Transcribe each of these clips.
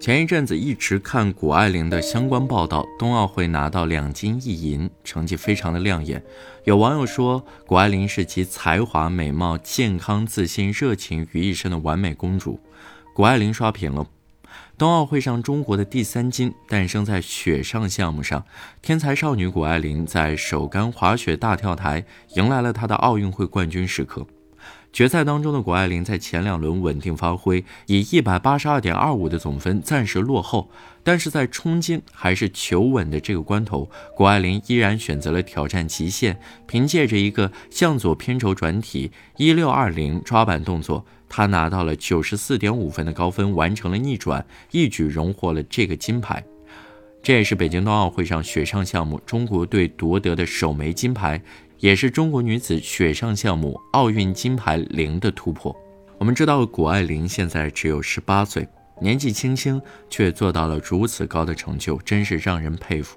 前一阵子一直看谷爱凌的相关报道，冬奥会拿到两金一银，成绩非常的亮眼。有网友说，谷爱凌是集才华、美貌、健康、自信、热情于一身的完美公主。谷爱凌刷屏了。冬奥会上，中国的第三金诞生在雪上项目上，天才少女谷爱凌在首杆滑雪大跳台迎来了她的奥运会冠军时刻。决赛当中的谷爱凌在前两轮稳定发挥，以一百八十二点二五的总分暂时落后，但是在冲金还是求稳的这个关头，谷爱凌依然选择了挑战极限，凭借着一个向左偏轴转体一六二零抓板动作，她拿到了九十四点五分的高分，完成了逆转，一举荣获了这个金牌。这也是北京冬奥会上雪上项目中国队夺得的首枚金牌。也是中国女子雪上项目奥运金牌零的突破。我们知道，谷爱凌现在只有十八岁，年纪轻轻却做到了如此高的成就，真是让人佩服。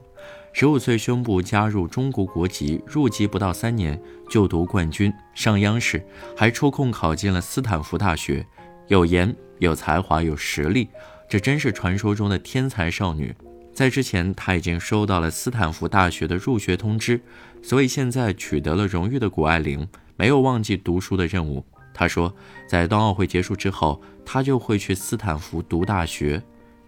十五岁宣布加入中国国籍，入籍不到三年就夺冠军，上央视，还抽空考进了斯坦福大学。有颜、有才华、有实力，这真是传说中的天才少女。在之前，他已经收到了斯坦福大学的入学通知，所以现在取得了荣誉的谷爱凌没有忘记读书的任务。他说，在冬奥会结束之后，他就会去斯坦福读大学。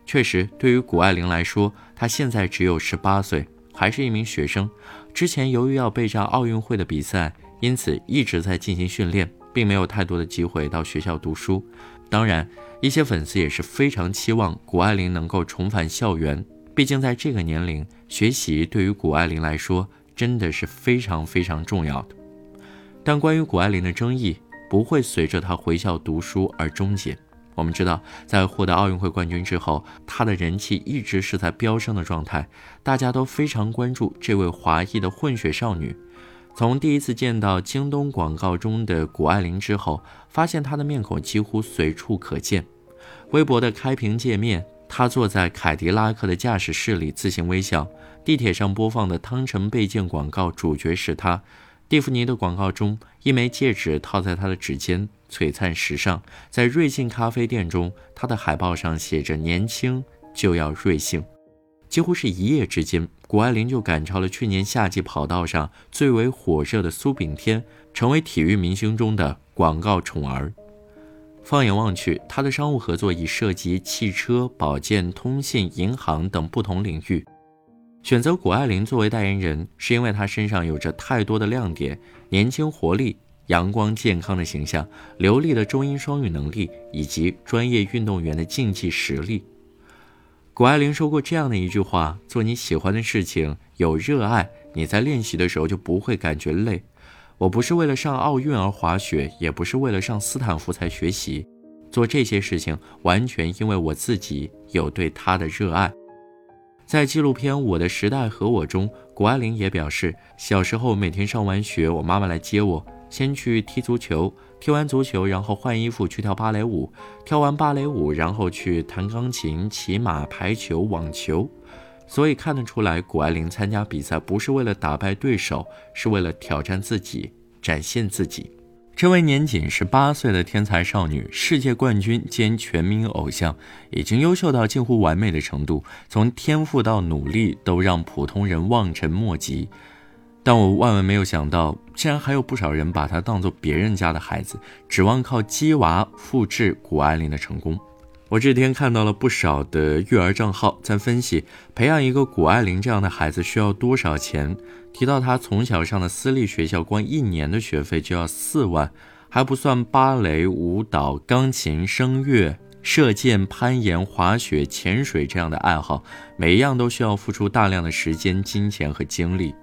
确实，对于谷爱凌来说，她现在只有十八岁，还是一名学生。之前由于要备战奥运会的比赛，因此一直在进行训练，并没有太多的机会到学校读书。当然，一些粉丝也是非常期望谷爱凌能够重返校园。毕竟，在这个年龄，学习对于谷爱凌来说真的是非常非常重要的。但关于谷爱凌的争议不会随着她回校读书而终结。我们知道，在获得奥运会冠军之后，她的人气一直是在飙升的状态，大家都非常关注这位华裔的混血少女。从第一次见到京东广告中的谷爱凌之后，发现她的面孔几乎随处可见。微博的开屏界面。他坐在凯迪拉克的驾驶室里自行微笑。地铁上播放的汤臣倍健广告主角是他。蒂芙尼的广告中，一枚戒指套在他的指尖，璀璨时尚。在瑞幸咖啡店中，他的海报上写着“年轻就要瑞幸”。几乎是一夜之间，谷爱凌就赶超了去年夏季跑道上最为火热的苏炳添，成为体育明星中的广告宠儿。放眼望去，他的商务合作已涉及汽车、保健、通信、银行等不同领域。选择谷爱凌作为代言人，是因为她身上有着太多的亮点：年轻活力、阳光健康的形象、流利的中英双语能力，以及专业运动员的竞技实力。谷爱凌说过这样的一句话：“做你喜欢的事情，有热爱，你在练习的时候就不会感觉累。”我不是为了上奥运而滑雪，也不是为了上斯坦福才学习，做这些事情完全因为我自己有对他的热爱。在纪录片《我的时代和我》中，谷爱凌也表示，小时候每天上完学，我妈妈来接我，先去踢足球，踢完足球，然后换衣服去跳芭蕾舞，跳完芭蕾舞，然后去弹钢琴、骑马、排球、网球。所以看得出来，谷爱凌参加比赛不是为了打败对手，是为了挑战自己，展现自己。这位年仅十八岁的天才少女，世界冠军兼全民偶像，已经优秀到近乎完美的程度，从天赋到努力都让普通人望尘莫及。但我万万没有想到，竟然还有不少人把她当做别人家的孩子，指望靠鸡娃复制谷爱凌的成功。我这天看到了不少的育儿账号在分析培养一个谷爱凌这样的孩子需要多少钱，提到她从小上的私立学校，光一年的学费就要四万，还不算芭蕾、舞蹈、钢琴、声乐、射箭、攀岩、滑雪、潜水这样的爱好，每一样都需要付出大量的时间、金钱和精力。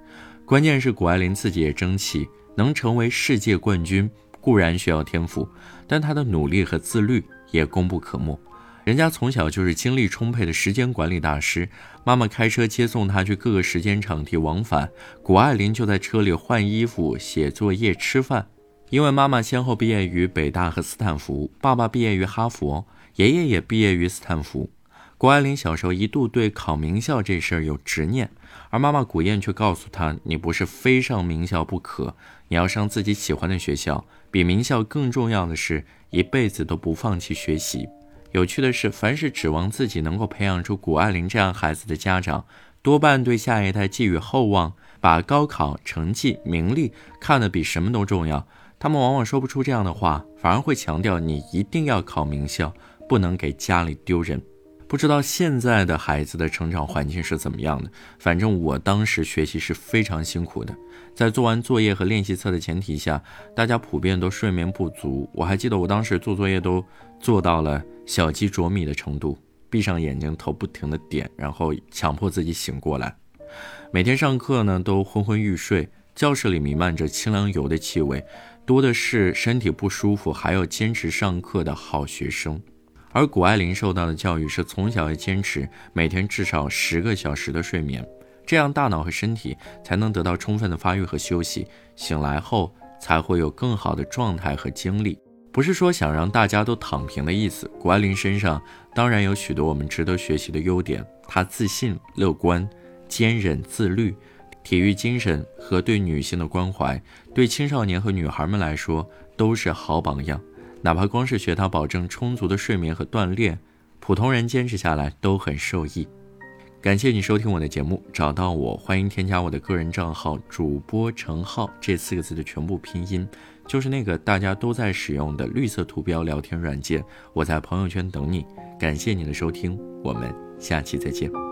关键是谷爱凌自己也争气，能成为世界冠军固然需要天赋，但她的努力和自律也功不可没。人家从小就是精力充沛的时间管理大师，妈妈开车接送他去各个时间场地往返，谷爱凌就在车里换衣服、写作业、吃饭。因为妈妈先后毕业于北大和斯坦福，爸爸毕业于哈佛，爷爷也毕业于斯坦福。谷爱凌小时候一度对考名校这事儿有执念，而妈妈古燕却告诉她：“你不是非上名校不可，你要上自己喜欢的学校。比名校更重要的是，一辈子都不放弃学习。”有趣的是，凡是指望自己能够培养出谷爱凌这样孩子的家长，多半对下一代寄予厚望，把高考成绩、名利看得比什么都重要。他们往往说不出这样的话，反而会强调你一定要考名校，不能给家里丢人。不知道现在的孩子的成长环境是怎么样的，反正我当时学习是非常辛苦的。在做完作业和练习册的前提下，大家普遍都睡眠不足。我还记得我当时做作业都做到了小鸡啄米的程度，闭上眼睛头不停的点，然后强迫自己醒过来。每天上课呢都昏昏欲睡，教室里弥漫着清凉油的气味，多的是身体不舒服还要坚持上课的好学生。而谷爱凌受到的教育是从小要坚持每天至少十个小时的睡眠，这样大脑和身体才能得到充分的发育和休息，醒来后才会有更好的状态和精力。不是说想让大家都躺平的意思。谷爱凌身上当然有许多我们值得学习的优点，她自信、乐观、坚韧、自律，体育精神和对女性的关怀，对青少年和女孩们来说都是好榜样。哪怕光是学他保证充足的睡眠和锻炼，普通人坚持下来都很受益。感谢你收听我的节目，找到我，欢迎添加我的个人账号“主播程浩”这四个字的全部拼音，就是那个大家都在使用的绿色图标聊天软件。我在朋友圈等你。感谢你的收听，我们下期再见。